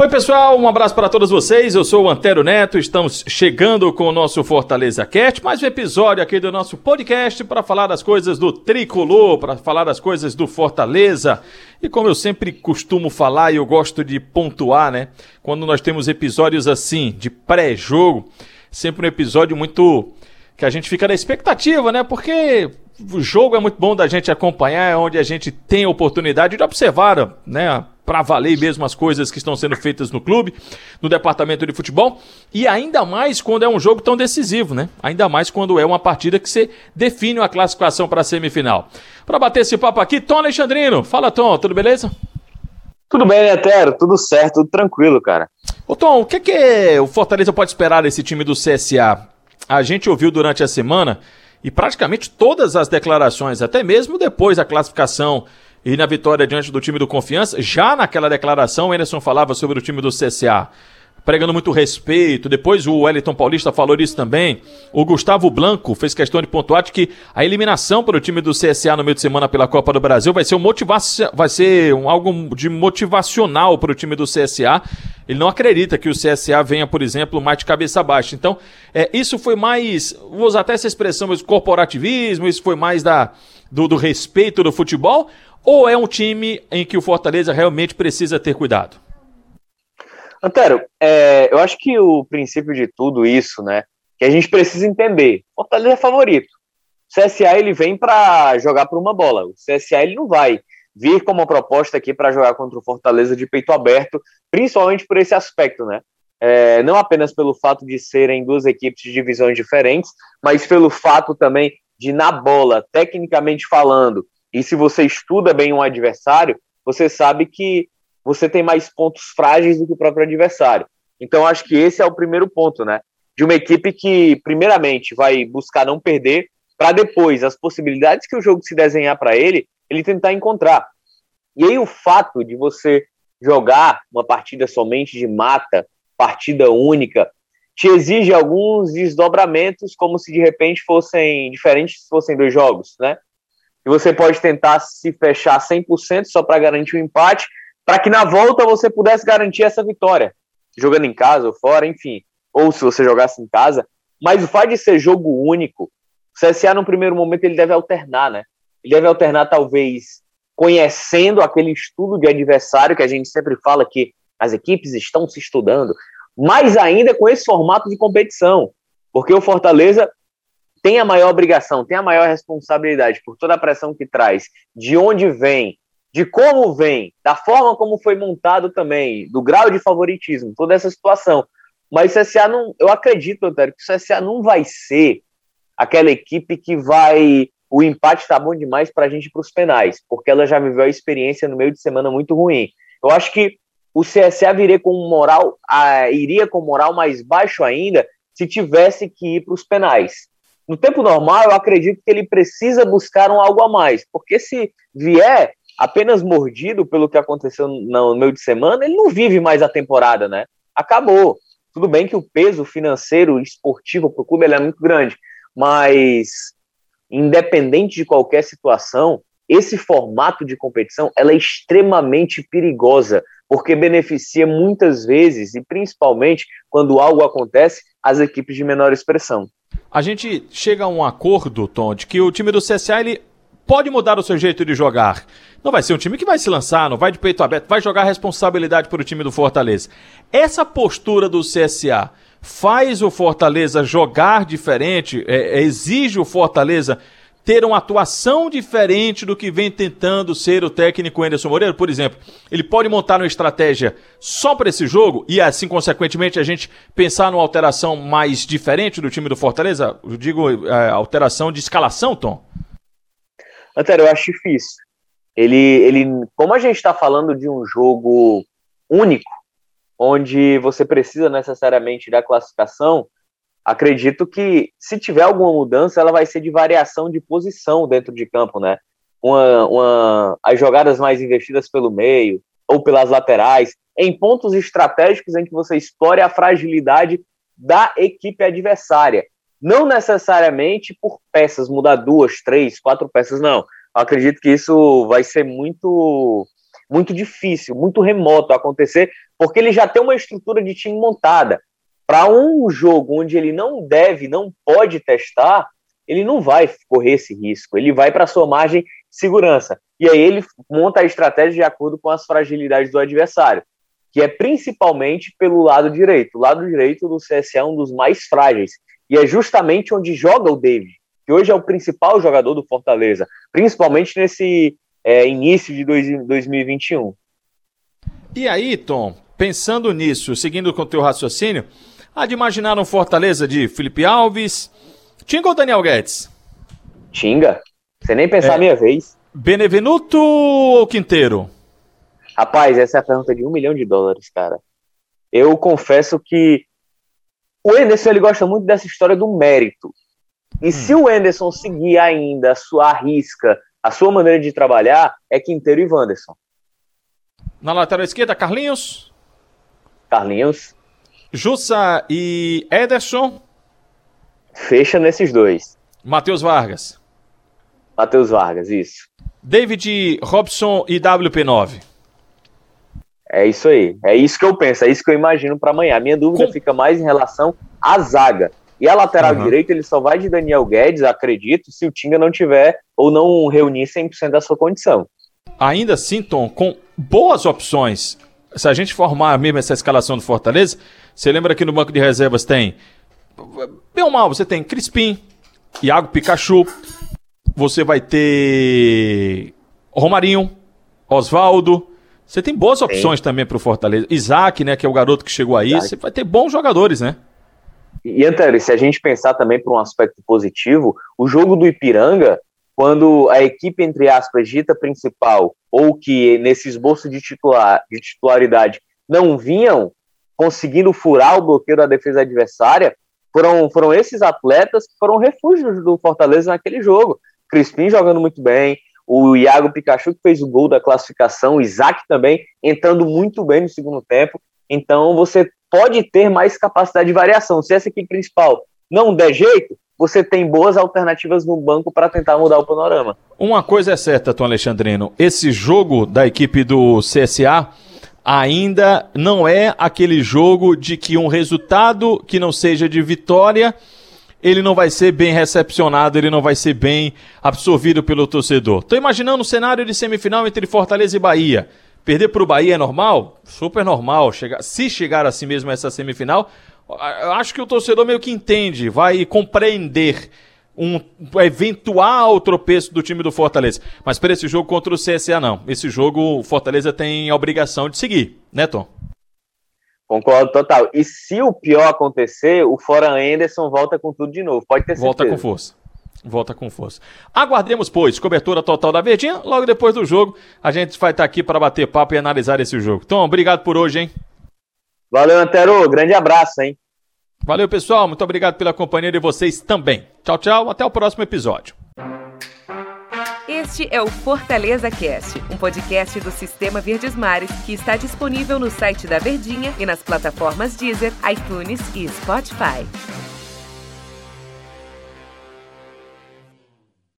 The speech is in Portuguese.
Oi, pessoal, um abraço para todos vocês. Eu sou o Antero Neto. Estamos chegando com o nosso Fortaleza Cast, mais um episódio aqui do nosso podcast para falar das coisas do tricolor, para falar das coisas do Fortaleza. E como eu sempre costumo falar e eu gosto de pontuar, né? Quando nós temos episódios assim, de pré-jogo, sempre um episódio muito que a gente fica na expectativa, né? Porque o jogo é muito bom da gente acompanhar, é onde a gente tem a oportunidade de observar, né? Para valer mesmo as coisas que estão sendo feitas no clube, no departamento de futebol, e ainda mais quando é um jogo tão decisivo, né? Ainda mais quando é uma partida que você define uma classificação para a semifinal. Para bater esse papo aqui, Tom Alexandrino. Fala, Tom, tudo beleza? Tudo bem, Netero? Tudo certo, tudo tranquilo, cara. Ô, Tom, o que, que o Fortaleza pode esperar desse time do CSA? A gente ouviu durante a semana e praticamente todas as declarações, até mesmo depois da classificação e na vitória diante do time do Confiança. Já naquela declaração, o Anderson falava sobre o time do CSA, pregando muito respeito. Depois o Wellington Paulista falou isso também. O Gustavo Blanco fez questão de pontuar de que a eliminação para o time do CSA no meio de semana pela Copa do Brasil vai ser um motivação, vai ser um, algo de motivacional para o time do CSA. Ele não acredita que o CSA venha, por exemplo, mais de cabeça baixa. Então, é, isso foi mais, vou usar até essa expressão, mas corporativismo, isso foi mais da, do, do respeito do futebol, ou é um time em que o Fortaleza realmente precisa ter cuidado? Antero, é, eu acho que o princípio de tudo isso, né, que a gente precisa entender, Fortaleza é favorito. O CSA ele vem para jogar por uma bola. O CSA ele não vai vir como uma proposta aqui para jogar contra o Fortaleza de peito aberto, principalmente por esse aspecto, né? É, não apenas pelo fato de serem duas equipes de divisões diferentes, mas pelo fato também de, na bola, tecnicamente falando, e se você estuda bem um adversário, você sabe que você tem mais pontos frágeis do que o próprio adversário. Então, acho que esse é o primeiro ponto, né? De uma equipe que, primeiramente, vai buscar não perder, para depois, as possibilidades que o jogo se desenhar para ele, ele tentar encontrar. E aí, o fato de você jogar uma partida somente de mata, partida única, te exige alguns desdobramentos, como se de repente fossem diferentes se fossem dois jogos, né? E você pode tentar se fechar 100% só para garantir o um empate, para que na volta você pudesse garantir essa vitória, jogando em casa ou fora, enfim, ou se você jogasse em casa. Mas o fato de ser jogo único, o CSA no primeiro momento ele deve alternar, né? Ele deve alternar talvez conhecendo aquele estudo de adversário que a gente sempre fala que as equipes estão se estudando, mais ainda com esse formato de competição, porque o Fortaleza tem a maior obrigação, tem a maior responsabilidade por toda a pressão que traz, de onde vem, de como vem, da forma como foi montado também, do grau de favoritismo, toda essa situação. Mas o CSA não, eu acredito, Antônio, que o CSA não vai ser aquela equipe que vai. O empate tá bom demais para a gente para os penais, porque ela já viveu a experiência no meio de semana muito ruim. Eu acho que o CSA viria com moral, a, iria com moral mais baixo ainda se tivesse que ir para os penais. No tempo normal, eu acredito que ele precisa buscar um algo a mais, porque se vier apenas mordido pelo que aconteceu no meio de semana, ele não vive mais a temporada, né? Acabou. Tudo bem que o peso financeiro esportivo para o clube é muito grande, mas independente de qualquer situação, esse formato de competição ela é extremamente perigosa, porque beneficia muitas vezes, e principalmente quando algo acontece, as equipes de menor expressão a gente chega a um acordo, Tom, de que o time do CSA ele pode mudar o seu jeito de jogar. Não vai ser um time que vai se lançar, não vai de peito aberto, vai jogar responsabilidade para o time do Fortaleza. Essa postura do CSA faz o Fortaleza jogar diferente, é, é, exige o Fortaleza ter uma atuação diferente do que vem tentando ser o técnico Anderson Moreira? Por exemplo, ele pode montar uma estratégia só para esse jogo e assim, consequentemente, a gente pensar numa alteração mais diferente do time do Fortaleza? Eu digo é, alteração de escalação, Tom? Antero, eu acho difícil. Ele, ele, como a gente está falando de um jogo único, onde você precisa necessariamente da classificação, acredito que se tiver alguma mudança, ela vai ser de variação de posição dentro de campo, né? Uma, uma, as jogadas mais investidas pelo meio ou pelas laterais, em pontos estratégicos em que você explore a fragilidade da equipe adversária. Não necessariamente por peças, mudar duas, três, quatro peças, não. Eu acredito que isso vai ser muito, muito difícil, muito remoto acontecer, porque ele já tem uma estrutura de time montada. Para um jogo onde ele não deve, não pode testar, ele não vai correr esse risco. Ele vai para sua margem de segurança. E aí ele monta a estratégia de acordo com as fragilidades do adversário que é principalmente pelo lado direito. O lado direito do CSA é um dos mais frágeis. E é justamente onde joga o David, que hoje é o principal jogador do Fortaleza, principalmente nesse é, início de dois, 2021. E aí, Tom, pensando nisso, seguindo com o teu raciocínio, há de imaginar um Fortaleza de Felipe Alves, Tinga ou Daniel Guedes? Tinga. Você nem pensar é, a minha vez. Benevenuto ou Quinteiro? Rapaz, essa é a pergunta de um milhão de dólares, cara. Eu confesso que o Enderson ele gosta muito dessa história do mérito. E hum. se o Enderson seguir ainda a sua risca, a sua maneira de trabalhar, é Quinteiro e Wanderson. Na lateral esquerda, Carlinhos. Carlinhos. Jussa e Ederson. Fecha nesses dois. Matheus Vargas. Matheus Vargas, isso. David Robson e WP9. É isso aí. É isso que eu penso, é isso que eu imagino para amanhã. A minha dúvida Com... fica mais em relação à zaga. E a lateral uhum. direita, ele só vai de Daniel Guedes, acredito, se o Tinga não tiver ou não reunir 100% da sua condição. Ainda assim, Tom, com boas opções, se a gente formar mesmo essa escalação do Fortaleza, você lembra que no banco de reservas tem, bem ou mal, você tem Crispim, Iago Pikachu, você vai ter Romarinho, Oswaldo, você tem boas opções Sim. também para o Fortaleza. Isaac, né, que é o garoto que chegou aí, Isaac. você vai ter bons jogadores, né? E, Antero, se a gente pensar também por um aspecto positivo, o jogo do Ipiranga, quando a equipe, entre aspas, dita principal, ou que nesse esboço de, titular, de titularidade não vinham conseguindo furar o bloqueio da defesa adversária, foram, foram esses atletas que foram refúgios do Fortaleza naquele jogo. Crispim jogando muito bem, o Iago Pikachu que fez o gol da classificação, o Isaac também entrando muito bem no segundo tempo. Então você pode ter mais capacidade de variação. Se essa equipe principal não der jeito, você tem boas alternativas no banco para tentar mudar o panorama. Uma coisa é certa, Tom Alexandrino: esse jogo da equipe do CSA ainda não é aquele jogo de que um resultado que não seja de vitória ele não vai ser bem recepcionado, ele não vai ser bem absorvido pelo torcedor. Tô imaginando um cenário de semifinal entre Fortaleza e Bahia. Perder para o Bahia é normal? Super normal. Chegar, se chegar assim mesmo essa semifinal, acho que o torcedor meio que entende, vai compreender um eventual tropeço do time do Fortaleza. Mas para esse jogo contra o CSA, não. Esse jogo, o Fortaleza tem a obrigação de seguir, né, Tom? Concordo total. E se o pior acontecer, o Fora Anderson volta com tudo de novo. Pode ter certeza. Volta com força. Volta com força. Aguardemos, pois, cobertura total da Verdinha. Logo depois do jogo, a gente vai estar aqui para bater papo e analisar esse jogo. Tom, obrigado por hoje, hein? Valeu, Antero. Grande abraço, hein? Valeu, pessoal. Muito obrigado pela companhia de vocês também. Tchau, tchau. Até o próximo episódio. Este é o Fortaleza Cast, um podcast do Sistema Verdes Mares que está disponível no site da Verdinha e nas plataformas Deezer, iTunes e Spotify.